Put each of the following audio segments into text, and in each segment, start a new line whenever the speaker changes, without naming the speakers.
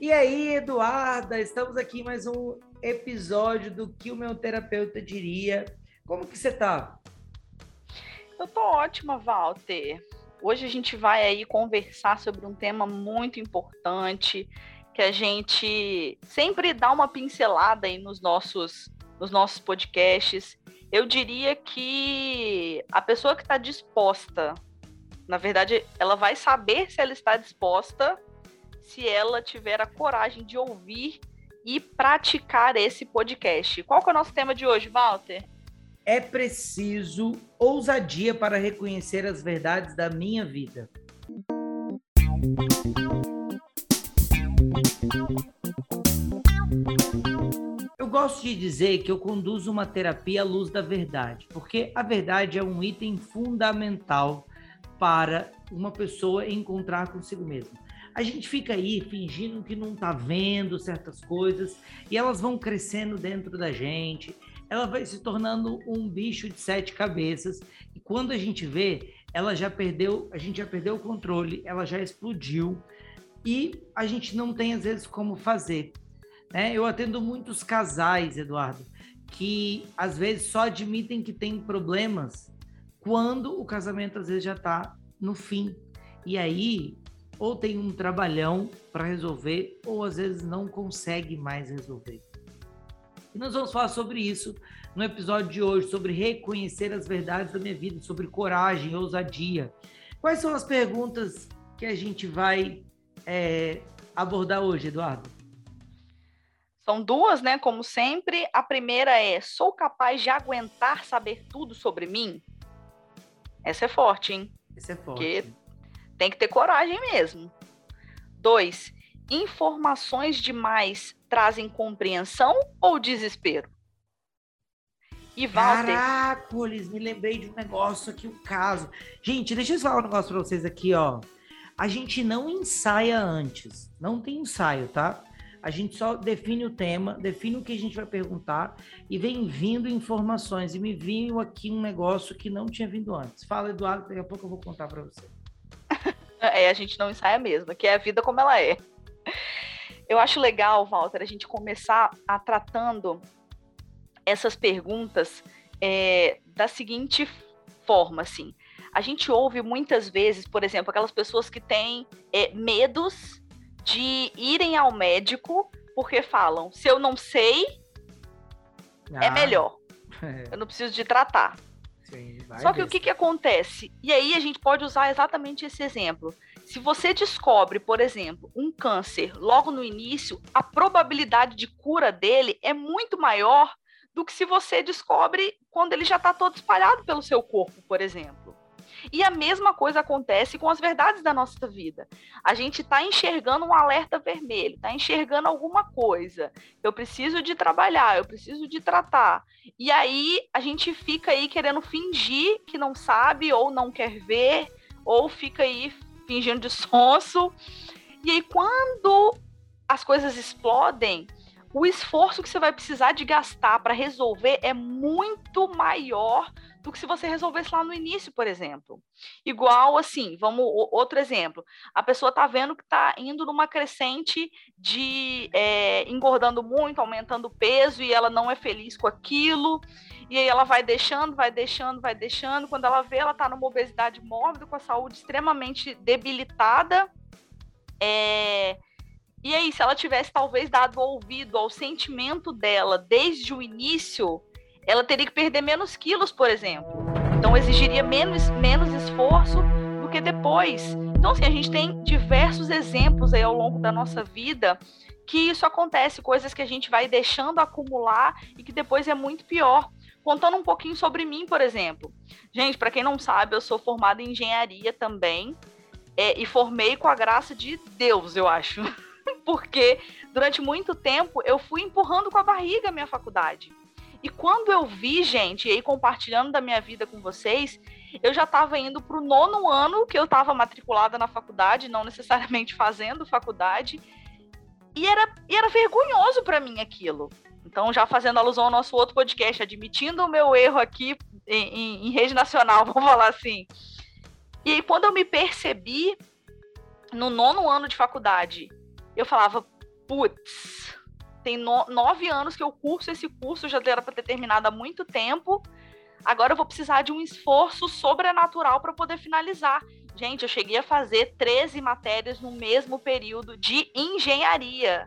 E aí, Eduarda, estamos aqui em mais um episódio do que o meu terapeuta diria. Como que você tá?
Eu tô ótima, Walter. Hoje a gente vai aí conversar sobre um tema muito importante que a gente sempre dá uma pincelada aí nos nossos nos nossos podcasts. Eu diria que a pessoa que está disposta, na verdade, ela vai saber se ela está disposta se ela tiver a coragem de ouvir e praticar esse podcast. Qual que é o nosso tema de hoje, Walter?
É preciso ousadia para reconhecer as verdades da minha vida. Eu gosto de dizer que eu conduzo uma terapia à luz da verdade, porque a verdade é um item fundamental para uma pessoa encontrar consigo mesma a gente fica aí fingindo que não está vendo certas coisas e elas vão crescendo dentro da gente. Ela vai se tornando um bicho de sete cabeças e quando a gente vê, ela já perdeu, a gente já perdeu o controle, ela já explodiu e a gente não tem às vezes como fazer. Né? Eu atendo muitos casais, Eduardo, que às vezes só admitem que tem problemas quando o casamento às vezes já está no fim. E aí ou tem um trabalhão para resolver, ou às vezes não consegue mais resolver. E nós vamos falar sobre isso no episódio de hoje, sobre reconhecer as verdades da minha vida, sobre coragem, ousadia. Quais são as perguntas que a gente vai é, abordar hoje, Eduardo?
São duas, né? Como sempre. A primeira é: sou capaz de aguentar saber tudo sobre mim? Essa é forte, hein?
Essa é forte.
Porque tem que ter coragem mesmo. Dois, informações demais trazem compreensão ou desespero?
E Walter. Caracoles, me lembrei de um negócio aqui, um caso. Gente, deixa eu falar um negócio para vocês aqui, ó. A gente não ensaia antes. Não tem ensaio, tá? A gente só define o tema, define o que a gente vai perguntar e vem vindo informações. E me veio aqui um negócio que não tinha vindo antes. Fala, Eduardo, daqui a pouco eu vou contar para você.
É, a gente não ensaia mesmo, que é a vida como ela é. Eu acho legal, Walter, a gente começar a tratando essas perguntas é, da seguinte forma, assim. A gente ouve muitas vezes, por exemplo, aquelas pessoas que têm é, medos de irem ao médico porque falam: se eu não sei, é ah, é melhor. É. Eu não preciso de tratar. Sim, Só que o que, que acontece? E aí a gente pode usar exatamente esse exemplo. Se você descobre, por exemplo, um câncer logo no início, a probabilidade de cura dele é muito maior do que se você descobre quando ele já está todo espalhado pelo seu corpo, por exemplo. E a mesma coisa acontece com as verdades da nossa vida. A gente está enxergando um alerta vermelho, está enxergando alguma coisa. Eu preciso de trabalhar, eu preciso de tratar. E aí a gente fica aí querendo fingir que não sabe ou não quer ver, ou fica aí fingindo de sonso. E aí quando as coisas explodem, o esforço que você vai precisar de gastar para resolver é muito maior do que se você resolvesse lá no início, por exemplo. Igual assim, vamos outro exemplo. A pessoa está vendo que está indo numa crescente de é, engordando muito, aumentando o peso e ela não é feliz com aquilo. E aí ela vai deixando, vai deixando, vai deixando. Quando ela vê, ela está numa obesidade mórbida, com a saúde extremamente debilitada. É, e aí, se ela tivesse talvez dado ouvido ao sentimento dela desde o início, ela teria que perder menos quilos, por exemplo. Então exigiria menos, menos esforço do que depois. Então, assim, a gente tem diversos exemplos aí ao longo da nossa vida que isso acontece, coisas que a gente vai deixando acumular e que depois é muito pior. Contando um pouquinho sobre mim, por exemplo. Gente, para quem não sabe, eu sou formada em engenharia também é, e formei com a graça de Deus, eu acho. Porque durante muito tempo eu fui empurrando com a barriga a minha faculdade. E quando eu vi, gente, e aí compartilhando da minha vida com vocês, eu já estava indo para o nono ano que eu estava matriculada na faculdade, não necessariamente fazendo faculdade, e era, e era vergonhoso para mim aquilo. Então, já fazendo alusão ao nosso outro podcast, admitindo o meu erro aqui em, em, em rede nacional, vamos falar assim. E aí, quando eu me percebi no nono ano de faculdade, eu falava, putz, tem no, nove anos que eu curso esse curso, já era para ter terminado há muito tempo. Agora eu vou precisar de um esforço sobrenatural para poder finalizar. Gente, eu cheguei a fazer 13 matérias no mesmo período de engenharia,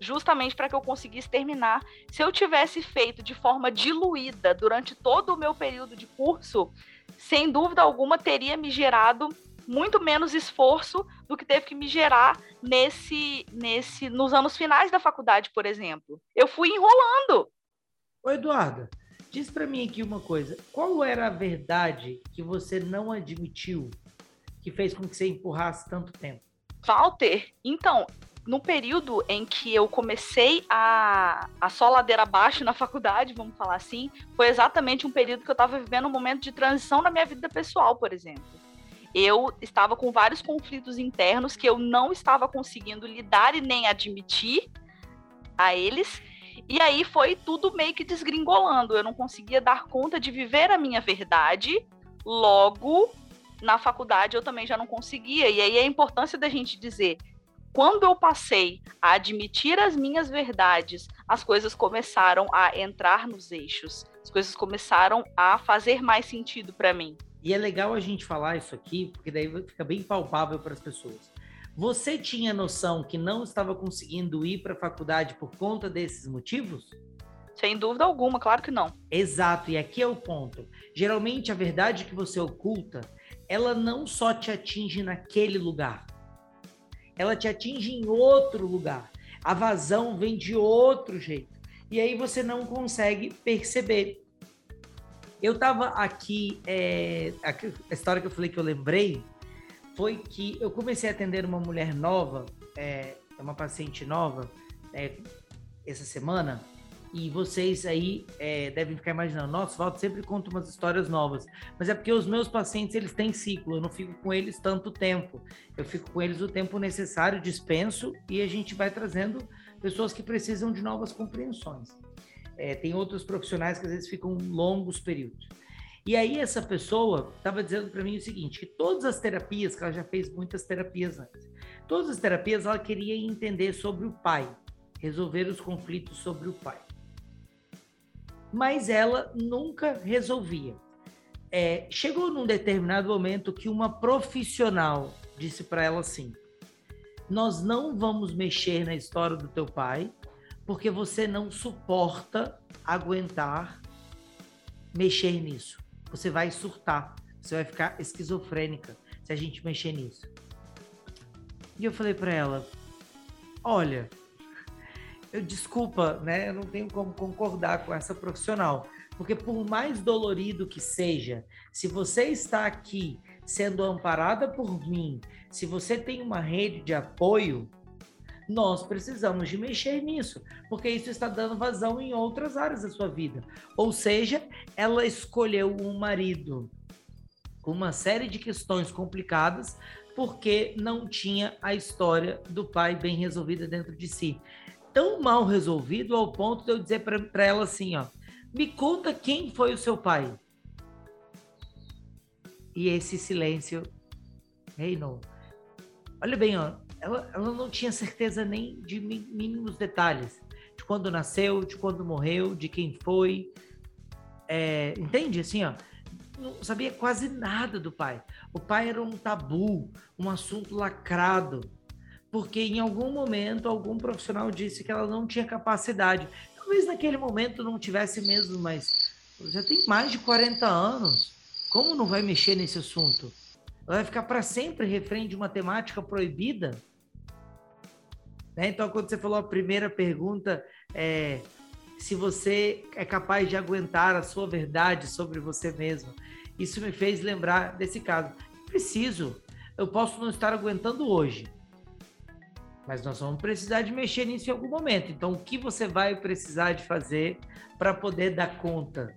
justamente para que eu conseguisse terminar. Se eu tivesse feito de forma diluída durante todo o meu período de curso, sem dúvida alguma teria me gerado muito menos esforço do que teve que me gerar nesse, nesse, nos anos finais da faculdade, por exemplo. Eu fui enrolando.
Ô, Eduardo, diz para mim aqui uma coisa. Qual era a verdade que você não admitiu que fez com que você empurrasse tanto tempo?
Walter, então, no período em que eu comecei a, a só ladeira abaixo na faculdade, vamos falar assim, foi exatamente um período que eu estava vivendo um momento de transição na minha vida pessoal, por exemplo eu estava com vários conflitos internos que eu não estava conseguindo lidar e nem admitir a eles. E aí foi tudo meio que desgringolando. Eu não conseguia dar conta de viver a minha verdade. Logo, na faculdade eu também já não conseguia. E aí a importância da gente dizer quando eu passei a admitir as minhas verdades, as coisas começaram a entrar nos eixos, as coisas começaram a fazer mais sentido para mim.
E é legal a gente falar isso aqui, porque daí fica bem palpável para as pessoas. Você tinha noção que não estava conseguindo ir para a faculdade por conta desses motivos?
Sem dúvida alguma, claro que não.
Exato, e aqui é o ponto. Geralmente a verdade que você oculta, ela não só te atinge naquele lugar, ela te atinge em outro lugar. A vazão vem de outro jeito. E aí você não consegue perceber. Eu estava aqui, é, a história que eu falei que eu lembrei foi que eu comecei a atender uma mulher nova, é, é uma paciente nova, é, essa semana, e vocês aí é, devem ficar imaginando, nossa, Valdo sempre conta umas histórias novas, mas é porque os meus pacientes eles têm ciclo, eu não fico com eles tanto tempo, eu fico com eles o tempo necessário, dispenso e a gente vai trazendo pessoas que precisam de novas compreensões. É, tem outros profissionais que às vezes ficam longos períodos. E aí essa pessoa estava dizendo para mim o seguinte, que todas as terapias, que ela já fez muitas terapias antes, todas as terapias ela queria entender sobre o pai, resolver os conflitos sobre o pai. Mas ela nunca resolvia. É, chegou num determinado momento que uma profissional disse para ela assim: Nós não vamos mexer na história do teu pai, porque você não suporta aguentar mexer nisso. Você vai surtar, você vai ficar esquizofrênica se a gente mexer nisso. E eu falei para ela: olha, eu desculpa, né? Eu não tenho como concordar com essa profissional, porque por mais dolorido que seja, se você está aqui sendo amparada por mim, se você tem uma rede de apoio, nós precisamos de mexer nisso, porque isso está dando vazão em outras áreas da sua vida. Ou seja, ela escolheu um marido com uma série de questões complicadas porque não tinha a história do pai bem resolvida dentro de si. Tão mal resolvido ao ponto de eu dizer para ela assim, ó, me conta quem foi o seu pai. E esse silêncio reinou. Olha bem, ó, ela, ela não tinha certeza nem de mínimos detalhes. De quando nasceu, de quando morreu, de quem foi. É, entende? Assim, ó, não sabia quase nada do pai. O pai era um tabu, um assunto lacrado, porque em algum momento algum profissional disse que ela não tinha capacidade. Talvez naquele momento não tivesse mesmo, mas já tem mais de 40 anos. Como não vai mexer nesse assunto? Ela vai ficar para sempre refém de uma temática proibida? Né? Então, quando você falou a primeira pergunta, é, se você é capaz de aguentar a sua verdade sobre você mesmo, isso me fez lembrar desse caso. Preciso, eu posso não estar aguentando hoje, mas nós vamos precisar de mexer nisso em algum momento. Então, o que você vai precisar de fazer para poder dar conta?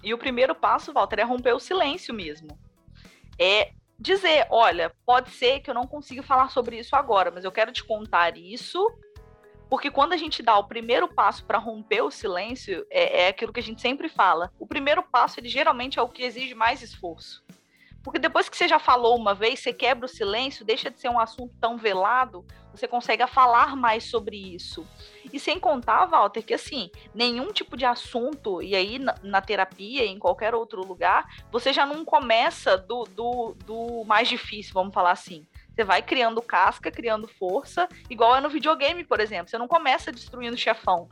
E o primeiro passo, Walter, é romper o silêncio mesmo. É dizer, olha, pode ser que eu não consiga falar sobre isso agora, mas eu quero te contar isso, porque quando a gente dá o primeiro passo para romper o silêncio, é, é aquilo que a gente sempre fala. O primeiro passo, ele geralmente é o que exige mais esforço. Porque depois que você já falou uma vez, você quebra o silêncio, deixa de ser um assunto tão velado, você consegue falar mais sobre isso. E sem contar, Walter, que assim, nenhum tipo de assunto, e aí na, na terapia, em qualquer outro lugar, você já não começa do, do, do mais difícil, vamos falar assim. Você vai criando casca, criando força, igual é no videogame, por exemplo. Você não começa destruindo chefão.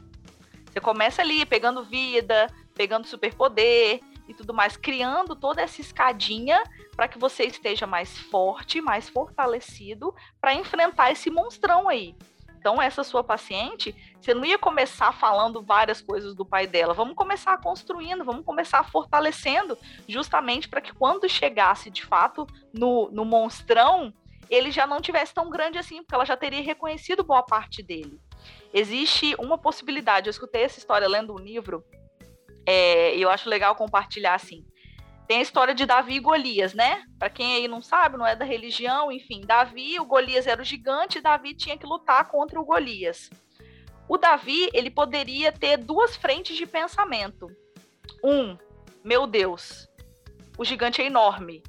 Você começa ali pegando vida, pegando superpoder e tudo mais, criando toda essa escadinha para que você esteja mais forte, mais fortalecido para enfrentar esse monstrão aí. Então, essa sua paciente, você não ia começar falando várias coisas do pai dela. Vamos começar construindo, vamos começar fortalecendo, justamente para que quando chegasse de fato no, no monstrão, ele já não tivesse tão grande assim, porque ela já teria reconhecido boa parte dele. Existe uma possibilidade, eu escutei essa história lendo um livro, é, eu acho legal compartilhar assim. Tem a história de Davi e Golias, né? Para quem aí não sabe, não é da religião, enfim, Davi, o Golias era o gigante, e Davi tinha que lutar contra o Golias. O Davi, ele poderia ter duas frentes de pensamento. Um, meu Deus, o gigante é enorme.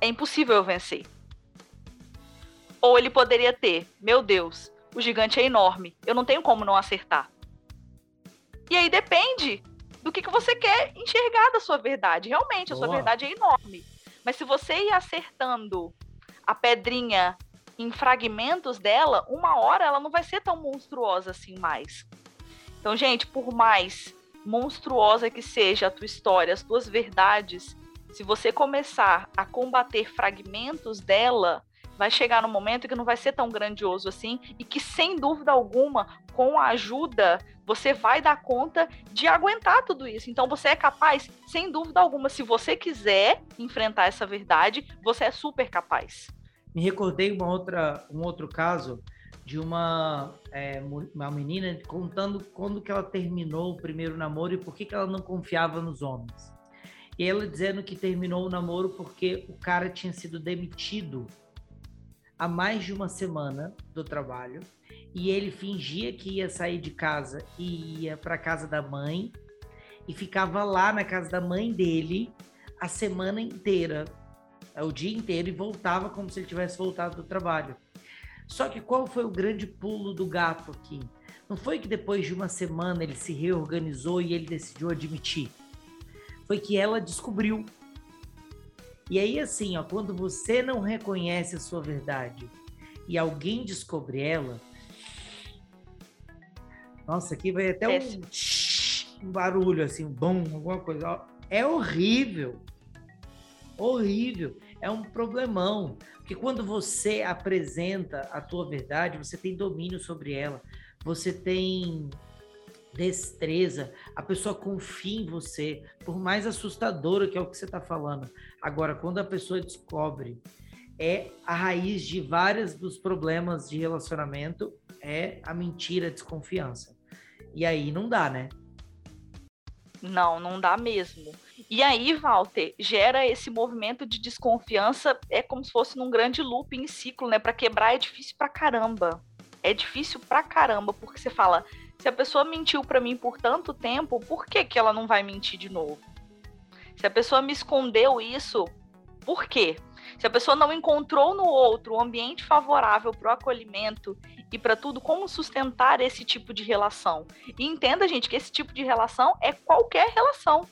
É impossível eu vencer. Ou ele poderia ter, meu Deus, o gigante é enorme, eu não tenho como não acertar. E aí depende do que, que você quer enxergar da sua verdade. Realmente, a Boa. sua verdade é enorme. Mas se você ir acertando a pedrinha em fragmentos dela, uma hora ela não vai ser tão monstruosa assim mais. Então, gente, por mais monstruosa que seja a tua história, as tuas verdades, se você começar a combater fragmentos dela, vai chegar no momento que não vai ser tão grandioso assim e que, sem dúvida alguma, com a ajuda, você vai dar conta de aguentar tudo isso. Então, você é capaz, sem dúvida alguma, se você quiser enfrentar essa verdade, você é super capaz.
Me recordei uma outra, um outro caso de uma, é, uma menina contando quando que ela terminou o primeiro namoro e por que, que ela não confiava nos homens. E ela dizendo que terminou o namoro porque o cara tinha sido demitido há mais de uma semana do trabalho e ele fingia que ia sair de casa e ia para casa da mãe e ficava lá na casa da mãe dele a semana inteira, o dia inteiro e voltava como se ele tivesse voltado do trabalho. Só que qual foi o grande pulo do gato aqui? Não foi que depois de uma semana ele se reorganizou e ele decidiu admitir. Foi que ela descobriu e aí, assim, ó, quando você não reconhece a sua verdade e alguém descobre ela, nossa, aqui vai até um, um barulho, assim, um bom, alguma coisa. É horrível. Horrível. É um problemão. Porque quando você apresenta a tua verdade, você tem domínio sobre ela. Você tem destreza, a pessoa confia em você, por mais assustadora que é o que você está falando. Agora, quando a pessoa descobre, é a raiz de vários dos problemas de relacionamento, é a mentira, a desconfiança. E aí não dá, né?
Não, não dá mesmo. E aí, Walter, gera esse movimento de desconfiança, é como se fosse num grande loop em ciclo, né? Para quebrar é difícil pra caramba. É difícil pra caramba, porque você fala, se a pessoa mentiu para mim por tanto tempo, por que, que ela não vai mentir de novo? Se a pessoa me escondeu isso, por quê? Se a pessoa não encontrou no outro um ambiente favorável para o acolhimento e para tudo, como sustentar esse tipo de relação? E entenda, gente, que esse tipo de relação é qualquer relação.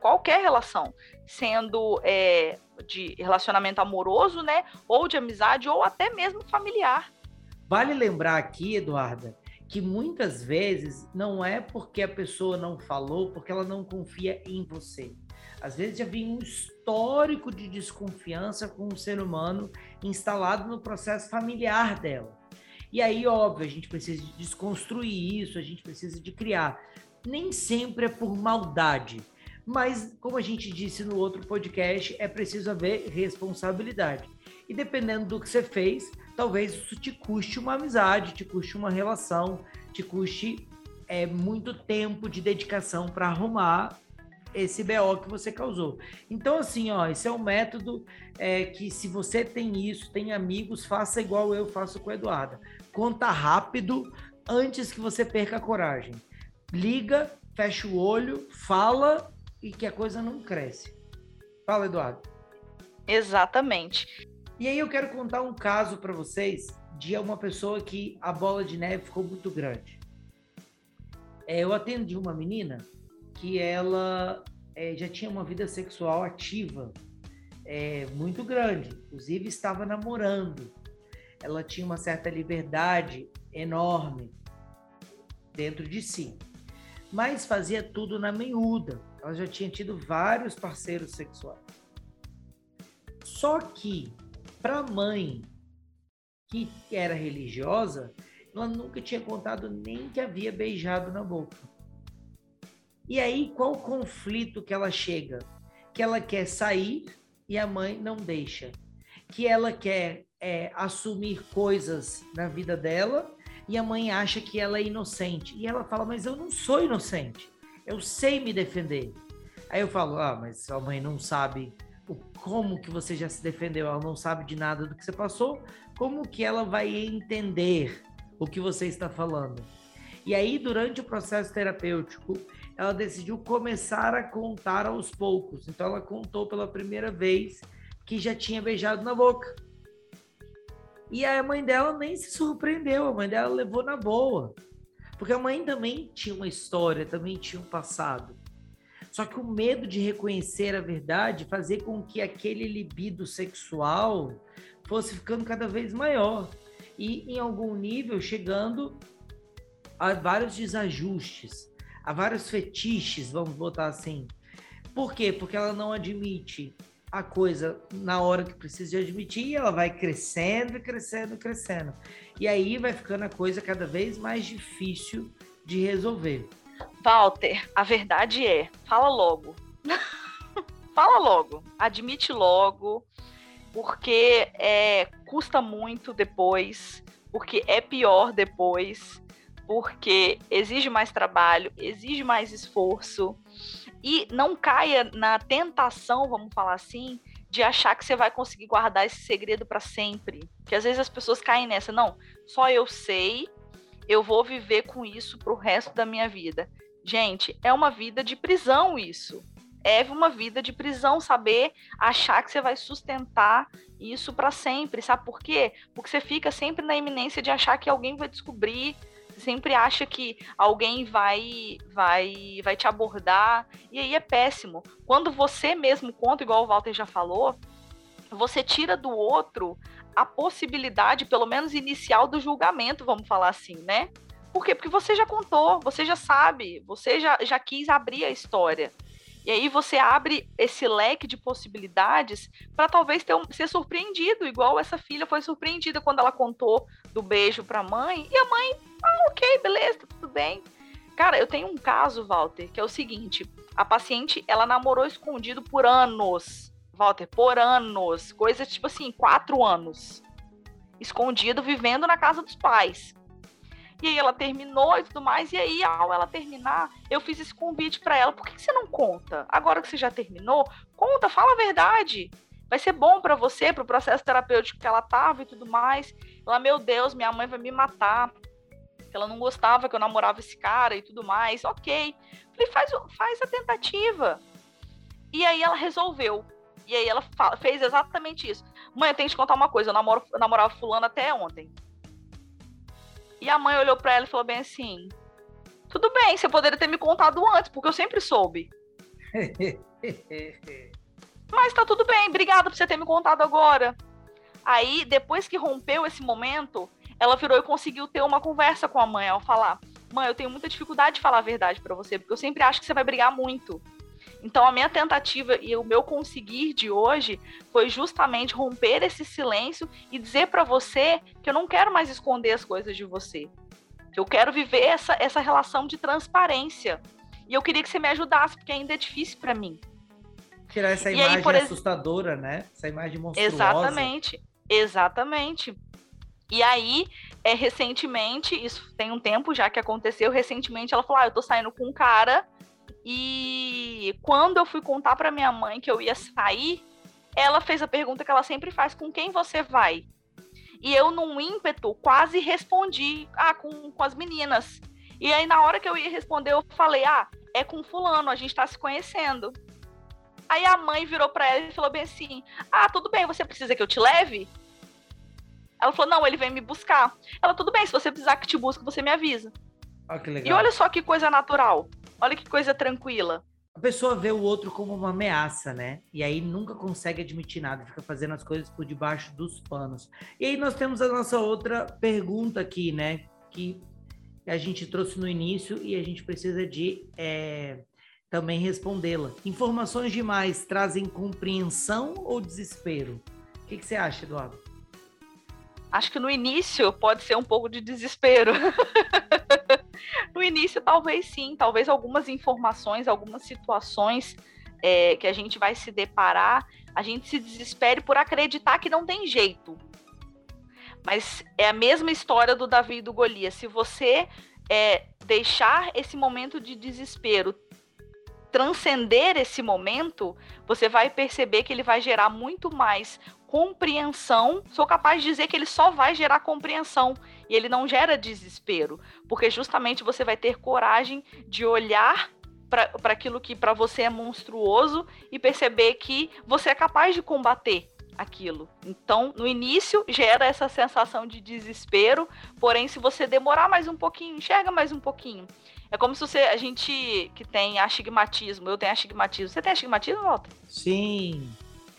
Qualquer relação. Sendo é, de relacionamento amoroso, né? Ou de amizade, ou até mesmo familiar.
Vale lembrar aqui, Eduarda, que muitas vezes não é porque a pessoa não falou, porque ela não confia em você. Às vezes já vem um histórico de desconfiança com o ser humano instalado no processo familiar dela. E aí, óbvio, a gente precisa de desconstruir isso, a gente precisa de criar. Nem sempre é por maldade, mas como a gente disse no outro podcast, é preciso haver responsabilidade. E dependendo do que você fez, talvez isso te custe uma amizade, te custe uma relação, te custe é, muito tempo de dedicação para arrumar esse BO que você causou. Então, assim, ó, esse é um método é, que se você tem isso, tem amigos, faça igual eu faço com a Eduarda. Conta rápido antes que você perca a coragem. Liga, fecha o olho, fala e que a coisa não cresce. Fala, Eduardo.
Exatamente.
E aí eu quero contar um caso para vocês de uma pessoa que a bola de neve ficou muito grande. É, eu atendi uma menina que ela é, já tinha uma vida sexual ativa é, muito grande, inclusive estava namorando. Ela tinha uma certa liberdade enorme dentro de si, mas fazia tudo na meiuda. Ela já tinha tido vários parceiros sexuais. Só que para a mãe que era religiosa, ela nunca tinha contado nem que havia beijado na boca. E aí, qual o conflito que ela chega? Que ela quer sair e a mãe não deixa. Que ela quer é, assumir coisas na vida dela e a mãe acha que ela é inocente. E ela fala, mas eu não sou inocente. Eu sei me defender. Aí eu falo, ah, mas a mãe não sabe o, como que você já se defendeu, ela não sabe de nada do que você passou, como que ela vai entender o que você está falando? E aí, durante o processo terapêutico, ela decidiu começar a contar aos poucos. Então, ela contou pela primeira vez que já tinha beijado na boca. E a mãe dela nem se surpreendeu, a mãe dela levou na boa. Porque a mãe também tinha uma história, também tinha um passado. Só que o medo de reconhecer a verdade fazia com que aquele libido sexual fosse ficando cada vez maior e, em algum nível, chegando a vários desajustes, a vários fetiches, vamos botar assim. Por quê? Porque ela não admite a coisa na hora que precisa admitir e ela vai crescendo, crescendo, crescendo. E aí vai ficando a coisa cada vez mais difícil de resolver.
Walter, a verdade é, fala logo. fala logo, admite logo, porque é, custa muito depois, porque é pior depois, porque exige mais trabalho, exige mais esforço. E não caia na tentação, vamos falar assim, de achar que você vai conseguir guardar esse segredo para sempre. Que às vezes as pessoas caem nessa, não, só eu sei, eu vou viver com isso pro resto da minha vida. Gente, é uma vida de prisão isso. É uma vida de prisão saber achar que você vai sustentar isso para sempre. Sabe por quê? Porque você fica sempre na iminência de achar que alguém vai descobrir, sempre acha que alguém vai vai vai te abordar e aí é péssimo. Quando você mesmo conta, igual o Walter já falou, você tira do outro a possibilidade, pelo menos inicial, do julgamento, vamos falar assim, né? Por quê? Porque você já contou, você já sabe, você já, já quis abrir a história. E aí você abre esse leque de possibilidades para talvez um, ser surpreendido, igual essa filha foi surpreendida quando ela contou do beijo para a mãe. E a mãe, ah, ok, beleza, tá tudo bem. Cara, eu tenho um caso, Walter, que é o seguinte: a paciente ela namorou escondido por anos. Walter, por anos. Coisa tipo assim, quatro anos. Escondido, vivendo na casa dos pais. E aí ela terminou e tudo mais. E aí, ao ela terminar, eu fiz esse convite para ela. Por que, que você não conta? Agora que você já terminou, conta, fala a verdade vai ser bom para você, para o processo terapêutico que ela tava e tudo mais. Ela, meu Deus, minha mãe vai me matar. Ela não gostava que eu namorava esse cara e tudo mais. Ok. Falei, faz, faz a tentativa. E aí ela resolveu. E aí ela fez exatamente isso. Mãe, eu tenho que te contar uma coisa. Eu, namoro, eu namorava fulano até ontem. E a mãe olhou para ela e falou bem assim: Tudo bem, você poderia ter me contado antes, porque eu sempre soube. Mas tá tudo bem, obrigada por você ter me contado agora. Aí, depois que rompeu esse momento, ela virou e conseguiu ter uma conversa com a mãe ao falar: Mãe, eu tenho muita dificuldade de falar a verdade para você, porque eu sempre acho que você vai brigar muito. Então, a minha tentativa e o meu conseguir de hoje foi justamente romper esse silêncio e dizer para você que eu não quero mais esconder as coisas de você. Eu quero viver essa, essa relação de transparência. E eu queria que você me ajudasse, porque ainda é difícil para mim.
Tirar essa e imagem aí, assustadora, né? Essa imagem monstruosa.
Exatamente, exatamente. E aí, é, recentemente, isso tem um tempo já que aconteceu, recentemente ela falou: ah, eu tô saindo com um cara e quando eu fui contar para minha mãe que eu ia sair, ela fez a pergunta que ela sempre faz: com quem você vai? E eu, num ímpeto, quase respondi: ah, com, com as meninas. E aí, na hora que eu ia responder, eu falei: ah, é com Fulano, a gente tá se conhecendo. Aí a mãe virou para ela e falou bem assim: Ah, tudo bem, você precisa que eu te leve? Ela falou: Não, ele vem me buscar. Ela, tudo bem, se você precisar que te busque, você me avisa.
Ah, que legal.
E olha só que coisa natural. Olha que coisa tranquila.
A pessoa vê o outro como uma ameaça, né? E aí nunca consegue admitir nada, fica fazendo as coisas por debaixo dos panos. E aí nós temos a nossa outra pergunta aqui, né? Que a gente trouxe no início e a gente precisa de é, também respondê-la. Informações demais trazem compreensão ou desespero? O que, que você acha, Eduardo?
Acho que no início pode ser um pouco de desespero. no início, talvez sim, talvez algumas informações, algumas situações é, que a gente vai se deparar, a gente se desespere por acreditar que não tem jeito. Mas é a mesma história do Davi e do Golias. Se você é, deixar esse momento de desespero transcender esse momento, você vai perceber que ele vai gerar muito mais compreensão, sou capaz de dizer que ele só vai gerar compreensão e ele não gera desespero, porque justamente você vai ter coragem de olhar para aquilo que para você é monstruoso e perceber que você é capaz de combater aquilo. Então, no início gera essa sensação de desespero, porém se você demorar mais um pouquinho, enxerga mais um pouquinho. É como se você, a gente que tem astigmatismo, eu tenho astigmatismo. Você tem astigmatismo, Walter?
Sim.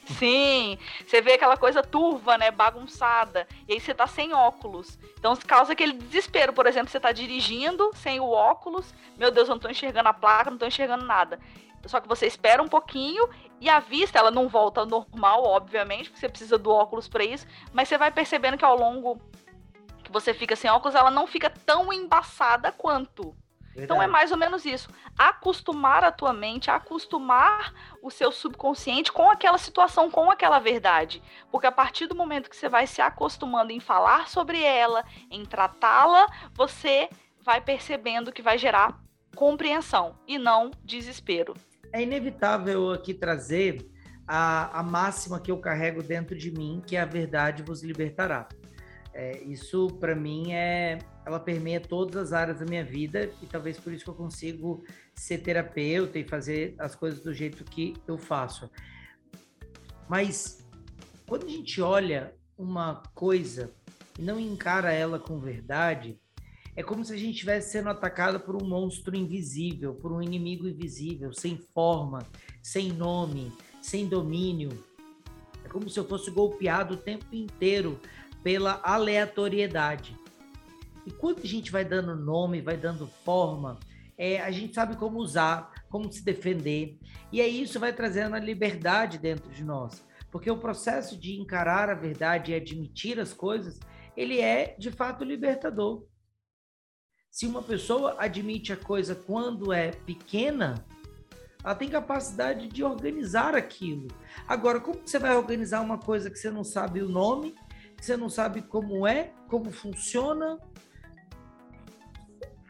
Sim, você vê aquela coisa turva, né, bagunçada, e aí você tá sem óculos. Então causa aquele desespero, por exemplo, você tá dirigindo sem o óculos, meu Deus, eu não tô enxergando a placa, não tô enxergando nada. Só que você espera um pouquinho e a vista, ela não volta ao normal, obviamente, porque você precisa do óculos para isso, mas você vai percebendo que ao longo que você fica sem óculos, ela não fica tão embaçada quanto. Verdade. Então é mais ou menos isso. Acostumar a tua mente, acostumar o seu subconsciente com aquela situação, com aquela verdade. Porque a partir do momento que você vai se acostumando em falar sobre ela, em tratá-la, você vai percebendo que vai gerar compreensão e não desespero.
É inevitável aqui trazer a, a máxima que eu carrego dentro de mim, que é a verdade vos libertará. É, isso, para mim, é, ela permeia todas as áreas da minha vida e talvez por isso que eu consigo ser terapeuta e fazer as coisas do jeito que eu faço. Mas quando a gente olha uma coisa e não encara ela com verdade, é como se a gente estivesse sendo atacado por um monstro invisível, por um inimigo invisível, sem forma, sem nome, sem domínio. É como se eu fosse golpeado o tempo inteiro pela aleatoriedade. E quando a gente vai dando nome, vai dando forma, é, a gente sabe como usar, como se defender. E aí isso vai trazendo a liberdade dentro de nós. Porque o processo de encarar a verdade e admitir as coisas, ele é de fato libertador. Se uma pessoa admite a coisa quando é pequena, ela tem capacidade de organizar aquilo. Agora, como você vai organizar uma coisa que você não sabe o nome, você não sabe como é, como funciona.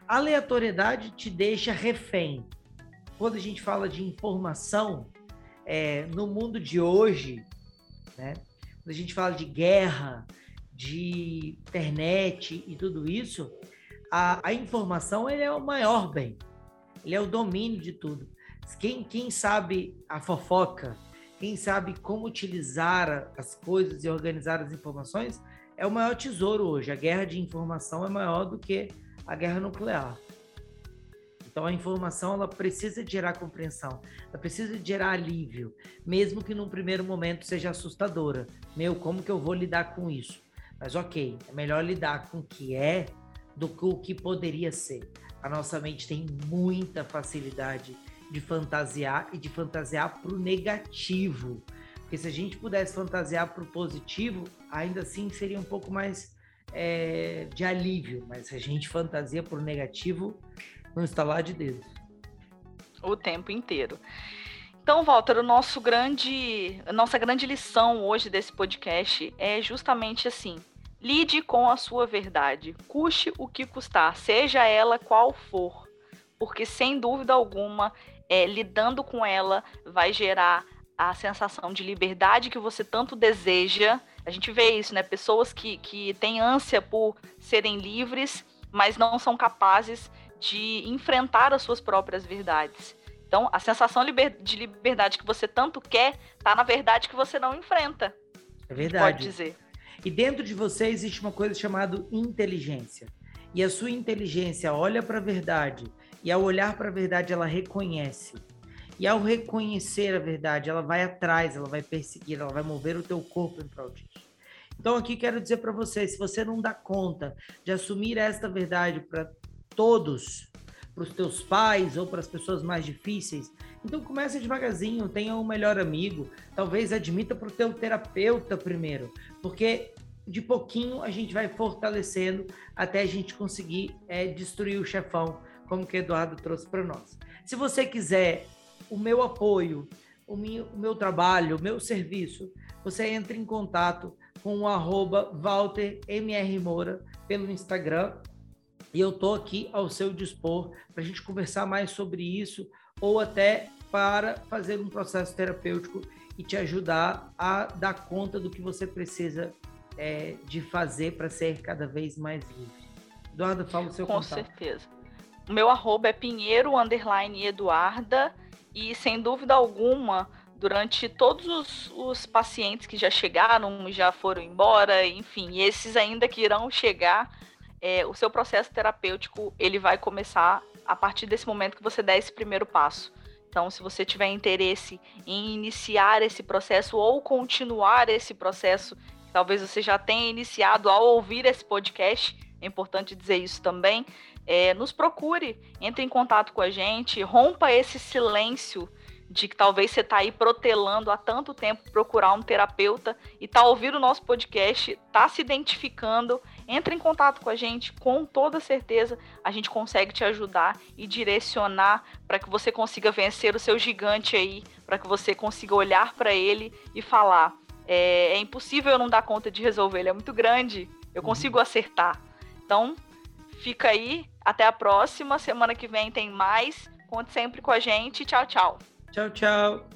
Aleatoriedade te deixa refém. Quando a gente fala de informação, é, no mundo de hoje, né, quando a gente fala de guerra, de internet e tudo isso, a, a informação ele é o maior bem. Ele é o domínio de tudo. Quem, quem sabe a fofoca, quem sabe como utilizar as coisas e organizar as informações, é o maior tesouro hoje. A guerra de informação é maior do que a guerra nuclear. Então a informação ela precisa gerar compreensão, ela precisa gerar alívio, mesmo que num primeiro momento seja assustadora. Meu, como que eu vou lidar com isso? Mas ok, é melhor lidar com o que é do que o que poderia ser. A nossa mente tem muita facilidade de fantasiar e de fantasiar para o negativo. Porque se a gente pudesse fantasiar para o positivo, ainda assim seria um pouco mais é, de alívio. Mas a gente fantasia o negativo, está lá de dedos.
O tempo inteiro. Então, Walter, o nosso grande, a nossa grande lição hoje desse podcast é justamente assim: lide com a sua verdade, custe o que custar, seja ela qual for, porque sem dúvida alguma é, lidando com ela vai gerar a sensação de liberdade que você tanto deseja. A gente vê isso, né? Pessoas que, que têm ânsia por serem livres, mas não são capazes de enfrentar as suas próprias verdades. Então, a sensação de liberdade que você tanto quer, tá na verdade que você não enfrenta.
É verdade.
Pode dizer.
E dentro de você existe uma coisa chamada inteligência. E a sua inteligência olha para a verdade, e ao olhar para a verdade, ela reconhece. E ao reconhecer a verdade, ela vai atrás, ela vai perseguir, ela vai mover o teu corpo em prol disso. Então aqui quero dizer para você, se você não dá conta de assumir esta verdade para todos, para os teus pais ou para as pessoas mais difíceis, então comece devagarzinho, tenha um melhor amigo, talvez admita para o teu terapeuta primeiro, porque de pouquinho a gente vai fortalecendo até a gente conseguir é, destruir o chefão, como que Eduardo trouxe para nós. Se você quiser o meu apoio, o meu, o meu trabalho, o meu serviço, você entra em contato com o arroba Walter MR Moura pelo Instagram. E eu estou aqui ao seu dispor para a gente conversar mais sobre isso ou até para fazer um processo terapêutico e te ajudar a dar conta do que você precisa é, de fazer para ser cada vez mais livre. Eduardo, fala o seu
Com
contato.
certeza. O meu arroba é pinheiro, underline, eduarda. E, sem dúvida alguma, durante todos os, os, pacientes que já chegaram, já foram embora, enfim, esses ainda que irão chegar, é, o seu processo terapêutico ele vai começar a partir desse momento que você der esse primeiro passo. Então, se você tiver interesse em iniciar esse processo ou continuar esse processo, talvez você já tenha iniciado ao ouvir esse podcast, é importante dizer isso também. É, nos procure, entre em contato com a gente, rompa esse silêncio de que talvez você está aí protelando há tanto tempo procurar um terapeuta e está ouvindo o nosso podcast, está se identificando, entre em contato com a gente, com toda certeza a gente consegue te ajudar e direcionar para que você consiga vencer o seu gigante aí, para que você consiga olhar para ele e falar: é, é, impossível eu não dar conta de resolver, ele é muito grande, eu uhum. consigo acertar. Então, fica aí, até a próxima, semana que vem tem mais. Conte sempre com a gente. Tchau, tchau.
Tchau, tchau.